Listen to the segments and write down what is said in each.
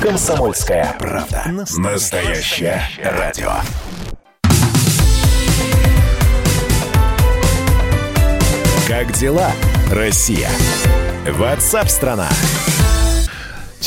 Комсомольская правда. Настоящее радио. Как дела, Россия? Ватсап-страна!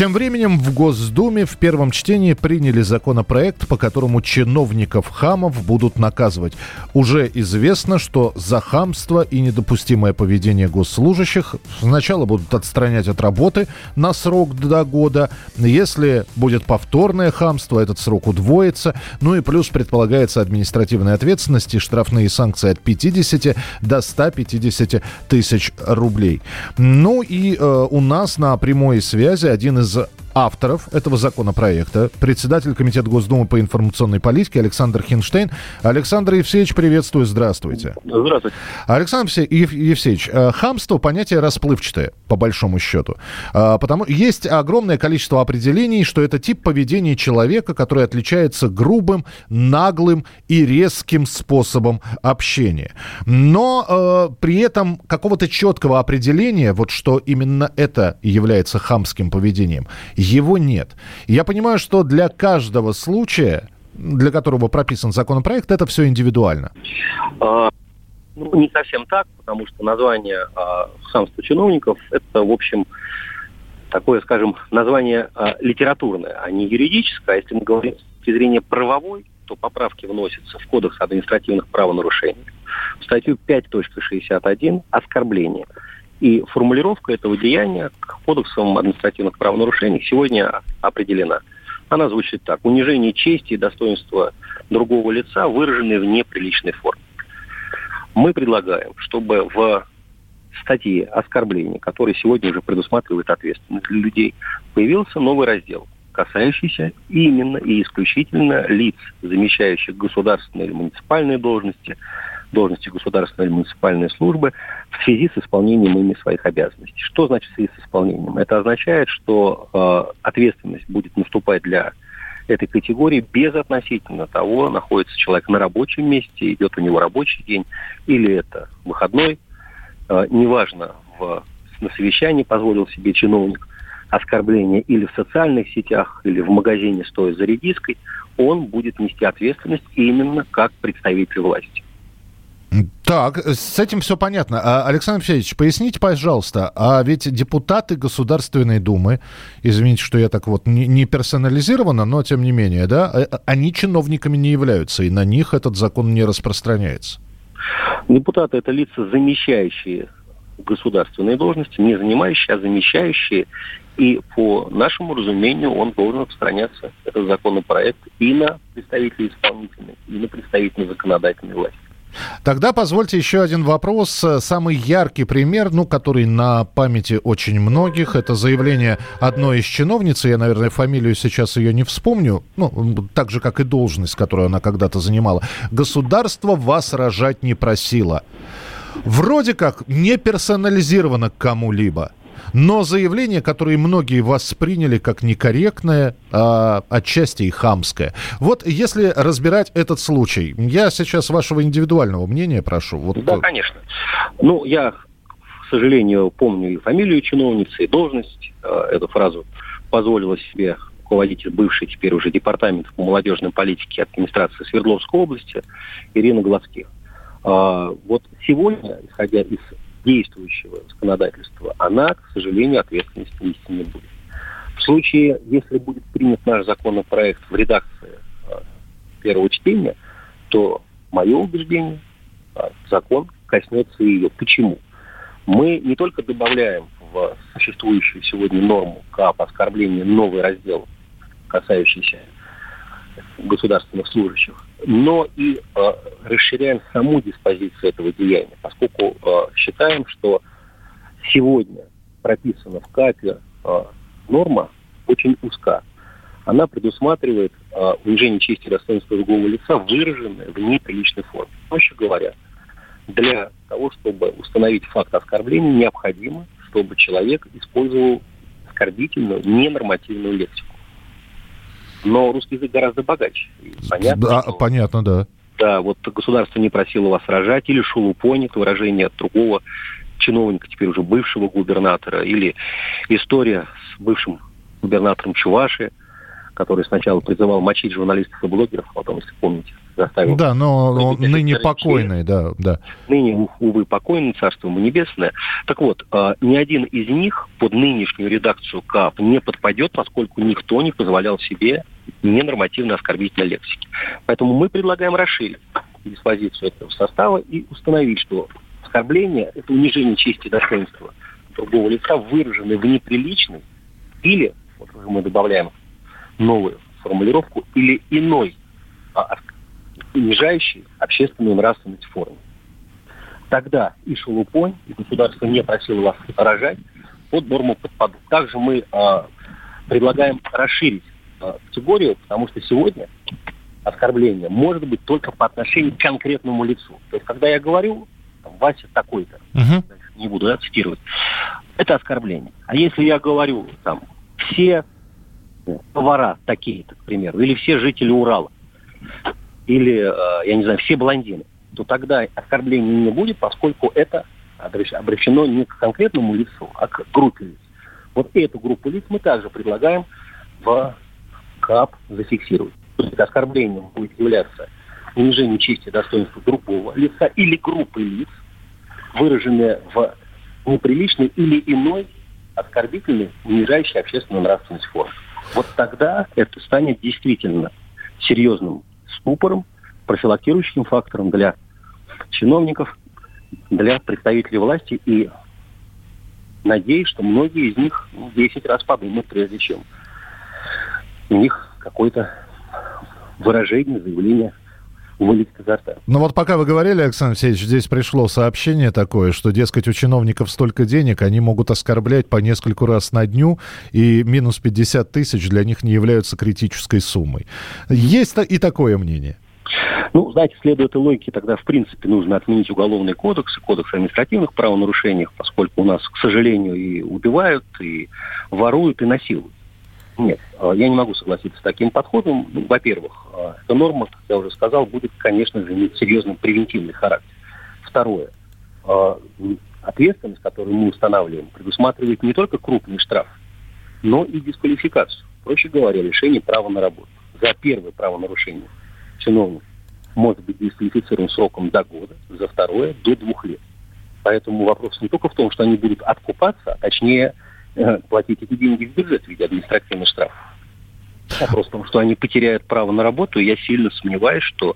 Тем временем в Госдуме в первом чтении приняли законопроект, по которому чиновников хамов будут наказывать. Уже известно, что за хамство и недопустимое поведение госслужащих сначала будут отстранять от работы на срок до года. Если будет повторное хамство, этот срок удвоится. Ну и плюс предполагается административная ответственность и штрафные санкции от 50 до 150 тысяч рублей. Ну и э, у нас на прямой связи один из was авторов этого законопроекта, председатель Комитета Госдумы по информационной политике Александр Хинштейн. Александр Евсеевич, приветствую, здравствуйте. Здравствуйте. Александр Евсеевич, э, хамство понятие расплывчатое, по большому счету. А, потому есть огромное количество определений, что это тип поведения человека, который отличается грубым, наглым и резким способом общения. Но э, при этом какого-то четкого определения, вот что именно это является хамским поведением, его нет. Я понимаю, что для каждого случая, для которого прописан законопроект, это все индивидуально. А, ну, не совсем так, потому что название а, хамства чиновников это, в общем, такое, скажем, название а, литературное, а не юридическое. А если мы говорим с точки зрения правовой, то поправки вносятся в Кодекс административных правонарушений. В статью 5.61 «Оскорбление». И формулировка этого деяния к кодексам административных правонарушений сегодня определена. Она звучит так. Унижение чести и достоинства другого лица, выраженные в неприличной форме. Мы предлагаем, чтобы в статье оскорбления, который сегодня уже предусматривает ответственность для людей, появился новый раздел, касающийся именно и исключительно лиц, замещающих государственные или муниципальные должности, должности государственной или муниципальной службы в связи с исполнением ими своих обязанностей. Что значит в связи с исполнением? Это означает, что э, ответственность будет наступать для этой категории без относительно того, находится человек на рабочем месте, идет у него рабочий день, или это выходной. Э, неважно, в, на совещании позволил себе чиновник оскорбление или в социальных сетях, или в магазине, стоя за редиской, он будет нести ответственность именно как представитель власти. Так, с этим все понятно. А, Александр Алексеевич, поясните, пожалуйста, а ведь депутаты Государственной Думы, извините, что я так вот не, персонализированно, но тем не менее, да, э, они чиновниками не являются, и на них этот закон не распространяется. Депутаты – это лица, замещающие государственные должности, не занимающие, а замещающие. И по нашему разумению он должен распространяться, этот законопроект, и на представителей исполнительной, и на представителей законодательной власти. Тогда позвольте еще один вопрос. Самый яркий пример, ну, который на памяти очень многих, это заявление одной из чиновниц, я, наверное, фамилию сейчас ее не вспомню, ну, так же, как и должность, которую она когда-то занимала. Государство вас рожать не просило. Вроде как не персонализировано к кому-либо но заявление, которое многие восприняли как некорректное, а отчасти и хамское. Вот если разбирать этот случай, я сейчас вашего индивидуального мнения прошу. Вот... Да, конечно. Ну, я, к сожалению, помню и фамилию чиновницы, и должность. Э, эту фразу позволила себе руководитель бывший теперь уже департамент по молодежной политике администрации Свердловской области Ирина Глазких. А, вот сегодня, исходя из действующего законодательства, она, к сожалению, ответственности нести не будет. В случае, если будет принят наш законопроект в редакции а, первого чтения, то мое убеждение, а, закон коснется ее. Почему? Мы не только добавляем в существующую сегодня норму КАП оскорбление новый раздел, касающийся государственных служащих, но и э, расширяем саму диспозицию этого деяния, поскольку э, считаем, что сегодня прописана в КАПе э, норма очень узка. Она предусматривает э, унижение чести и достоинства другого лица, выраженное в неприличной форме. Проще говоря, для того, чтобы установить факт оскорбления, необходимо, чтобы человек использовал оскорбительную, ненормативную лексику. Но русский язык гораздо богаче. понятно, да, что, понятно, да. Да, вот государство не просило вас рожать, или шулупонь, это выражение от другого чиновника, теперь уже бывшего губернатора, или история с бывшим губернатором Чуваши, который сначала призывал мочить журналистов и блогеров, а потом, если помните, заставил... Да, но он ныне покойный, да, да. Ныне, увы, покойный, царство ему небесное. Так вот, а, ни один из них под нынешнюю редакцию КАП не подпадет, поскольку никто не позволял себе ненормативно оскорбительной лексики. Поэтому мы предлагаем расширить диспозицию этого состава и установить, что оскорбление – это унижение чести и достоинства другого лица, выраженное в неприличной или, вот мы добавляем новую формулировку, или иной а, унижающей общественную нравственность форме. Тогда и шелупонь, и государство не просило вас рожать, под норму подпадут. Также мы а, предлагаем расширить а, категорию, потому что сегодня оскорбление может быть только по отношению к конкретному лицу. То есть, когда я говорю, там, Вася такой-то, uh-huh. не буду да, цитировать, это оскорбление. А если я говорю, там, все повара такие-то, к примеру, или все жители Урала, или, э, я не знаю, все блондины, то тогда оскорбления не будет, поскольку это обращено не к конкретному лицу, а к группе лиц. Вот эту группу лиц мы также предлагаем в КАП зафиксировать. То есть оскорблением будет являться унижение чести и достоинства другого лица или группы лиц, выраженные в неприличной или иной оскорбительной, унижающей общественную нравственность форме. Вот тогда это станет действительно серьезным ступором, профилактирующим фактором для чиновников, для представителей власти и надеюсь, что многие из них 10 раз подумают, прежде чем у них какое-то выражение, заявление вылетит изо рта. Ну вот пока вы говорили, Александр Алексеевич, здесь пришло сообщение такое, что, дескать, у чиновников столько денег, они могут оскорблять по нескольку раз на дню, и минус 50 тысяч для них не являются критической суммой. Есть и такое мнение? Ну, знаете, следуя этой логике, тогда, в принципе, нужно отменить уголовный кодекс и кодекс о административных правонарушениях, поскольку у нас, к сожалению, и убивают, и воруют, и насилуют. Нет, а, я не могу согласиться с таким подходом. Ну, во-первых, эта норма, как я уже сказал, будет, конечно же, иметь серьезный превентивный характер. Второе, а, ответственность, которую мы устанавливаем, предусматривает не только крупный штраф, но и дисквалификацию. Проще говоря, лишение права на работу. За первое правонарушение чиновник может быть дисквалифицирован сроком до года, за второе до двух лет. Поэтому вопрос не только в том, что они будут откупаться, а точнее Э, платить эти деньги в бюджет в виде административных штрафов. Вопрос в том, что они потеряют право на работу, и я сильно сомневаюсь, что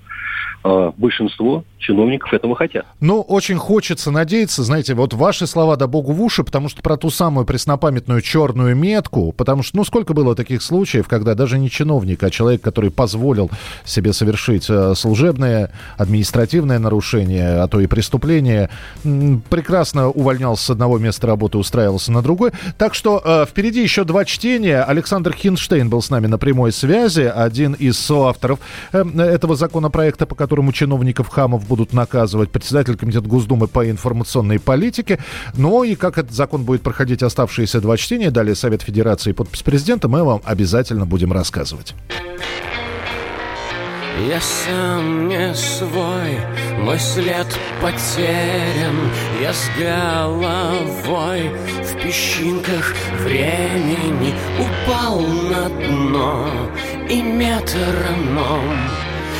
э, большинство чиновников этого хотят. Ну, очень хочется надеяться, знаете, вот ваши слова да богу в уши, потому что про ту самую преснопамятную черную метку, потому что, ну, сколько было таких случаев, когда даже не чиновник, а человек, который позволил себе совершить э, служебное, административное нарушение, а то и преступление, прекрасно увольнялся с одного места работы, устраивался на другой. Так что э, впереди еще два чтения. Александр Хинштейн был с нами на прямой связи, один из соавторов э, этого законопроекта, по которому чиновников хамов будут наказывать, председатель комитета Госдумы по информационной политике. Ну и как этот закон будет проходить оставшиеся два чтения, далее Совет Федерации и подпись президента, мы вам обязательно будем рассказывать. Я сам не свой, мой след потерян. Я с головой в песчинках времени Упал на дно и метроном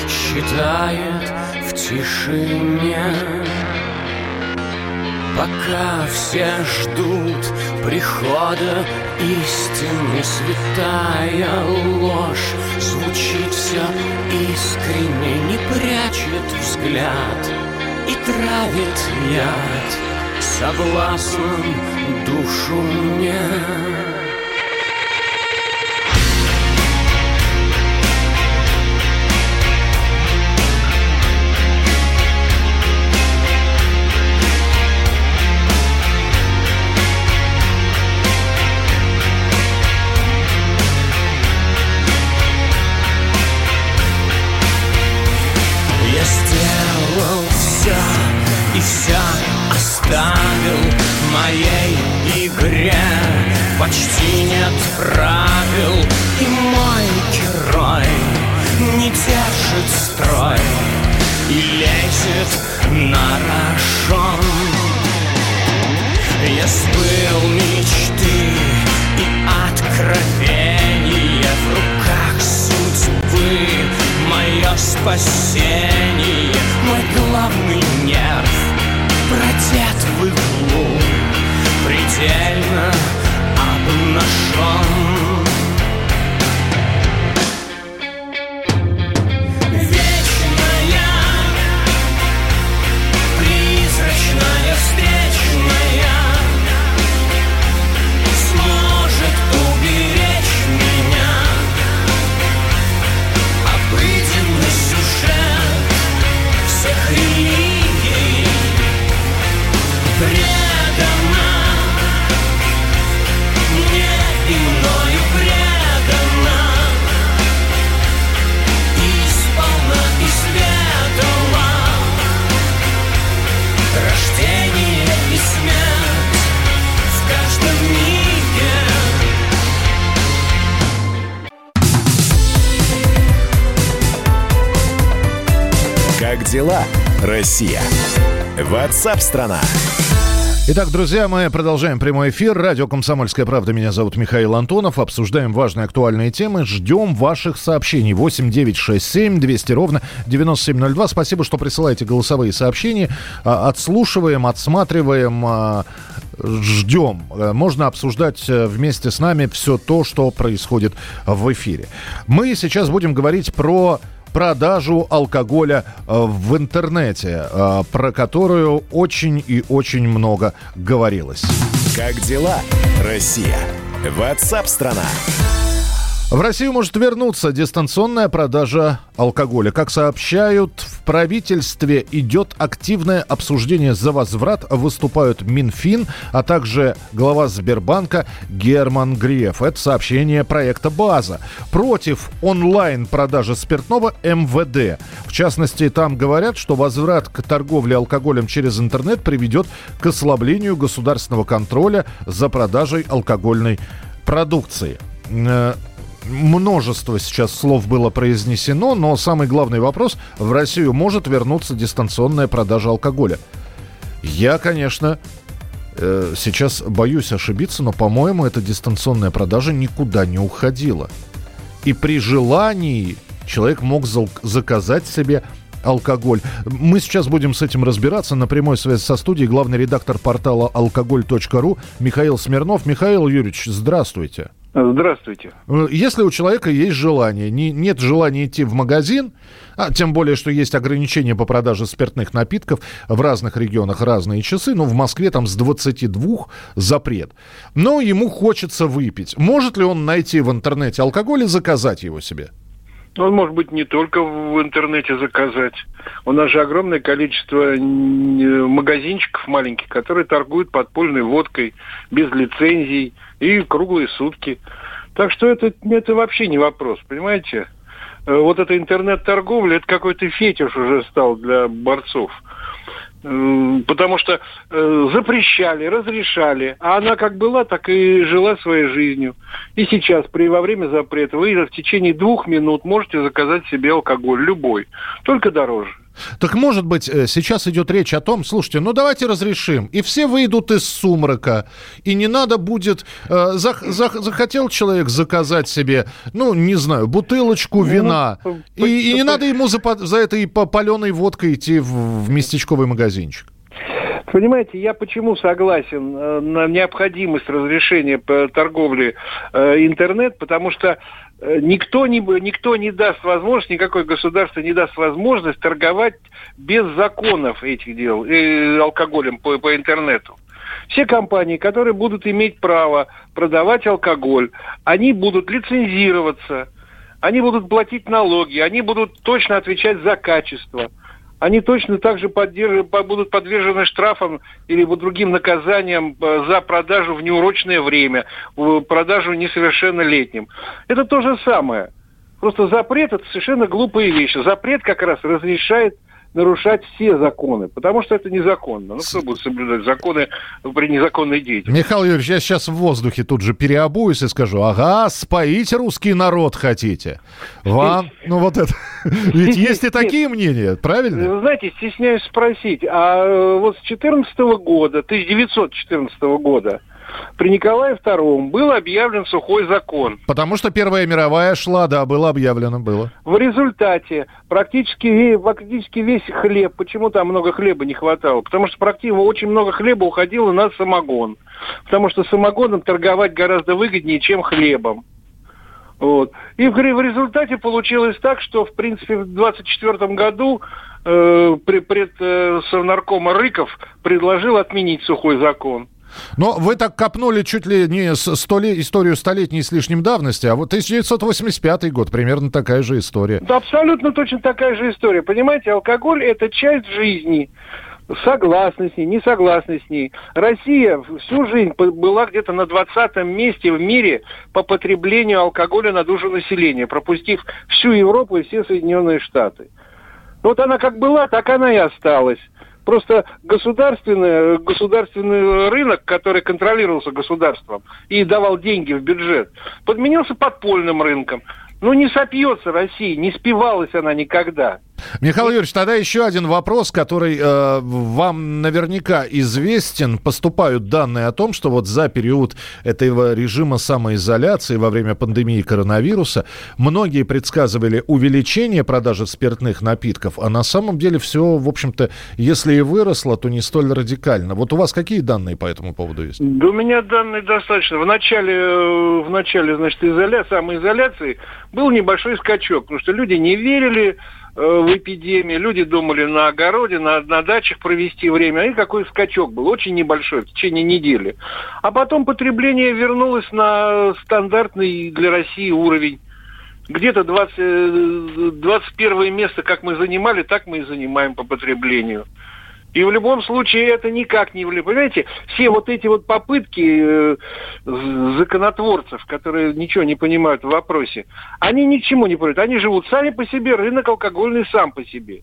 Считает в тишине Пока все ждут прихода истины Святая ложь звучит все искренне Не прячет взгляд и травит яд. Согласным душу И все оставил в моей игре. Почти нет правил И мой герой не держит строй И лезет на рожон. Я сбыл мечты и откровения В руках судьбы. Мое спасение Мой главный нерв. Продет в иглу Предельно обнажен дела, Россия? Ватсап-страна! Итак, друзья, мы продолжаем прямой эфир. Радио «Комсомольская правда». Меня зовут Михаил Антонов. Обсуждаем важные актуальные темы. Ждем ваших сообщений. 8 9 6 7 200 ровно 9702. Спасибо, что присылаете голосовые сообщения. А, отслушиваем, отсматриваем, а, ждем. Можно обсуждать э, вместе с нами все то, что происходит в эфире. Мы сейчас будем говорить про продажу алкоголя э, в интернете, э, про которую очень и очень много говорилось. Как дела, Россия? Ватсап-страна! В Россию может вернуться дистанционная продажа алкоголя. Как сообщают, в правительстве идет активное обсуждение за возврат. Выступают Минфин, а также глава Сбербанка Герман Греф. Это сообщение проекта «База». Против онлайн-продажи спиртного МВД. В частности, там говорят, что возврат к торговле алкоголем через интернет приведет к ослаблению государственного контроля за продажей алкогольной продукции э, множество сейчас слов было произнесено, но самый главный вопрос, в Россию может вернуться дистанционная продажа алкоголя? Я, конечно, э, сейчас боюсь ошибиться, но, по-моему, эта дистанционная продажа никуда не уходила. И при желании человек мог заказать себе алкоголь. Мы сейчас будем с этим разбираться. На прямой связи со студией главный редактор портала алкоголь.ру Михаил Смирнов. Михаил Юрьевич, здравствуйте. Здравствуйте. Э, если у человека есть желание, не, нет желания идти в магазин, а тем более, что есть ограничения по продаже спиртных напитков, в разных регионах разные часы, но в Москве там с 22 запрет. Но ему хочется выпить. Может ли он найти в интернете алкоголь и заказать его себе? Он может быть не только в интернете заказать. У нас же огромное количество магазинчиков маленьких, которые торгуют подпольной водкой без лицензий и круглые сутки. Так что это, это вообще не вопрос, понимаете? Э, вот эта интернет-торговля, это какой-то фетиш уже стал для борцов. Потому что э, запрещали, разрешали, а она как была, так и жила своей жизнью. И сейчас, при во время запрета, вы в течение двух минут можете заказать себе алкоголь, любой, только дороже. Так может быть, э, сейчас идет речь о том, слушайте, ну давайте разрешим, и все выйдут из сумрака, и не надо будет... Э, зах, зах, захотел человек заказать себе, ну, не знаю, бутылочку ну, вина, ну, и, и не надо ему за, за этой паленой водкой идти в, в местечковый магазинчик. Понимаете, я почему согласен э, на необходимость разрешения по торговле э, интернет, потому что никто не, никто не даст возможность, никакое государство не даст возможность торговать без законов этих дел, э, алкоголем по, по интернету. Все компании, которые будут иметь право продавать алкоголь, они будут лицензироваться, они будут платить налоги, они будут точно отвечать за качество – они точно так же будут подвержены штрафам или другим наказаниям э, за продажу в неурочное время, продажу несовершеннолетним. Это то же самое. Просто запрет – это совершенно глупая вещь. Запрет как раз разрешает нарушать все законы, потому что это незаконно. Ну, кто будет соблюдать законы при незаконной деятельности? Михаил Юрьевич, я сейчас в воздухе тут же переобуюсь и скажу, ага, споить русский народ хотите. Вам, ну вот это, ведь есть и такие мнения, правильно? Знаете, стесняюсь спросить, а э, вот с 14 года, 1914 года, при Николае II был объявлен сухой закон. Потому что Первая мировая шла, да, было объявлено, было. В результате практически, практически весь хлеб, почему там много хлеба не хватало? Потому что практически очень много хлеба уходило на самогон. Потому что самогоном торговать гораздо выгоднее, чем хлебом. Вот. И в, в результате получилось так, что, в принципе, в 24 году э, пред э, Совнаркома Рыков предложил отменить сухой закон. Но вы так копнули чуть ли не столи, историю столетней с лишним давности, а вот 1985 год, примерно такая же история. Да, абсолютно точно такая же история. Понимаете, алкоголь – это часть жизни согласны с ней, не согласны с ней. Россия всю жизнь была где-то на 20 месте в мире по потреблению алкоголя на душу населения, пропустив всю Европу и все Соединенные Штаты. Вот она как была, так она и осталась. Просто государственный, государственный рынок, который контролировался государством и давал деньги в бюджет, подменился подпольным рынком. Ну, не сопьется Россия, не спивалась она никогда. Михаил Юрьевич, тогда еще один вопрос, который э, вам наверняка известен. Поступают данные о том, что вот за период этого режима самоизоляции во время пандемии коронавируса многие предсказывали увеличение продажи спиртных напитков, а на самом деле все, в общем-то, если и выросло, то не столь радикально. Вот у вас какие данные по этому поводу есть? Да у меня данные достаточно. В начале, э, в начале значит, изоля... самоизоляции был небольшой скачок, потому что люди не верили в эпидемии, люди думали на огороде, на, на дачах провести время, и какой скачок был, очень небольшой, в течение недели. А потом потребление вернулось на стандартный для России уровень. Где-то 20, 21 э, место, как мы занимали, так мы и занимаем по потреблению. И в любом случае это никак не влияет. Понимаете, все вот эти вот попытки э, законотворцев, которые ничего не понимают в вопросе, они ничему не приводят. Они живут сами по себе, рынок алкогольный сам по себе.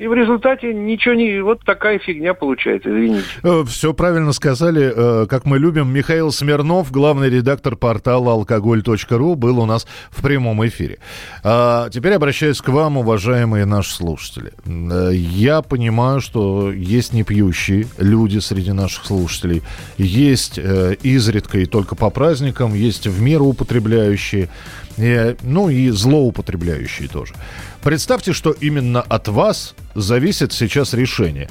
И в результате ничего не... Вот такая фигня получается, извините. Э, Все правильно сказали. Э, как мы любим, Михаил Смирнов, главный редактор портала алкоголь.ру, был у нас в прямом эфире. А теперь обращаюсь к вам, уважаемые наши слушатели. Э, я понимаю, что есть непьющие люди среди наших слушателей. Есть изредка и только по праздникам, есть в меру употребляющие, ну и злоупотребляющие тоже. Представьте, что именно от вас зависит сейчас решение.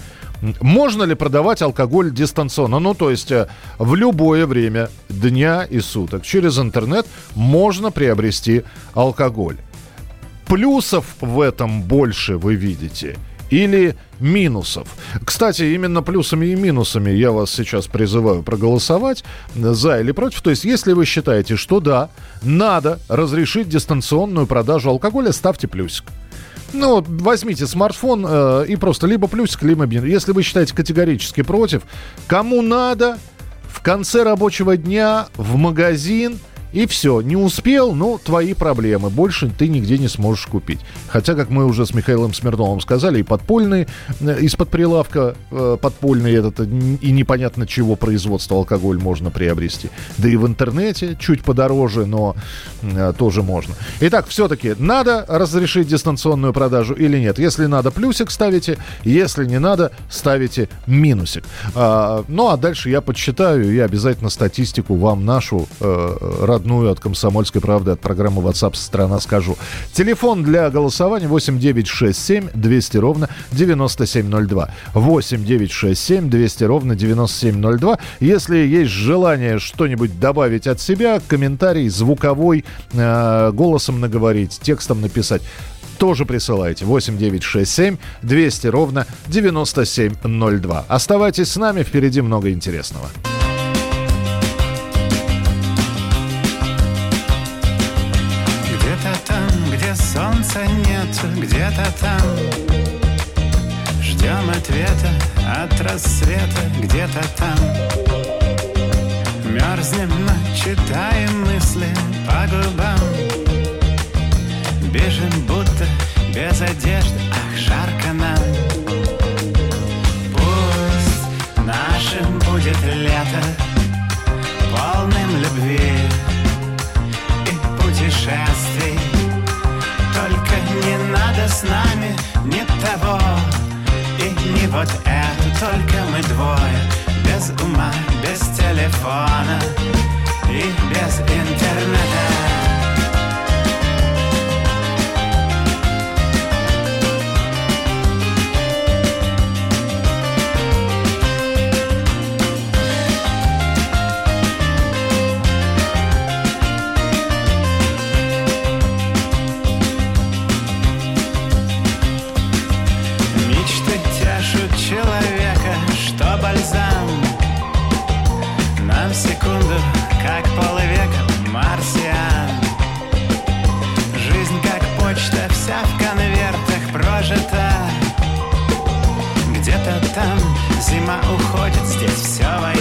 Можно ли продавать алкоголь дистанционно? Ну, то есть э, в любое время дня и суток через интернет можно приобрести алкоголь. Плюсов в этом больше вы видите или минусов. Кстати, именно плюсами и минусами я вас сейчас призываю проголосовать за или против. То есть, если вы считаете, что да, надо разрешить дистанционную продажу алкоголя, ставьте плюсик. Ну, возьмите смартфон э, и просто либо плюсик, либо минус. Если вы считаете категорически против, кому надо, в конце рабочего дня в магазин – и все, не успел, ну, твои проблемы. Больше ты нигде не сможешь купить. Хотя, как мы уже с Михаилом Смирновым сказали, и подпольный, э, из-под прилавка э, подпольный этот, и непонятно чего производства алкоголь можно приобрести. Да и в интернете чуть подороже, но э, тоже можно. Итак, все-таки надо разрешить дистанционную продажу или нет? Если надо, плюсик ставите, если не надо, ставите минусик. А, ну, а дальше я подсчитаю и обязательно статистику вам нашу э, родную от «Комсомольской правды», от программы WhatsApp «Страна» скажу. Телефон для голосования 8967 200 ровно 9702. 8967 200 ровно 9702. Если есть желание что-нибудь добавить от себя, комментарий звуковой, э, голосом наговорить, текстом написать, тоже присылайте. 8967 200 ровно 9702. Оставайтесь с нами, впереди много интересного. Нет где-то там. Ждем ответа от рассвета. Где-то там. Мерзнем, но читаем мысли по губам. Бежим будто без одежды, ах, жарко нам. Пусть нашим будет лето Полным любви и путешествий не надо с нами ни того И не вот это, только мы двое без ума, без телефона и без интернета. Зима уходит, здесь все война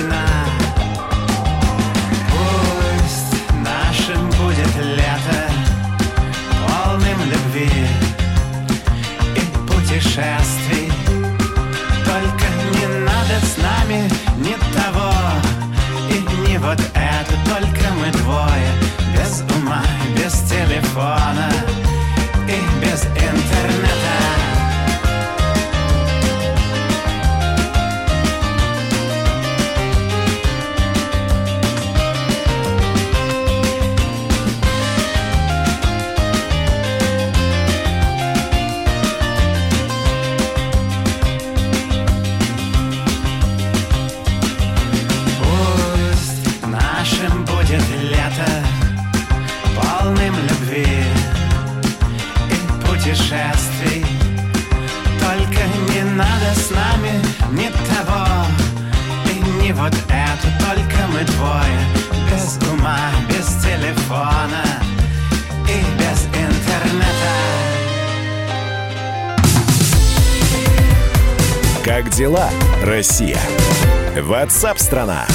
Ватсап-страна!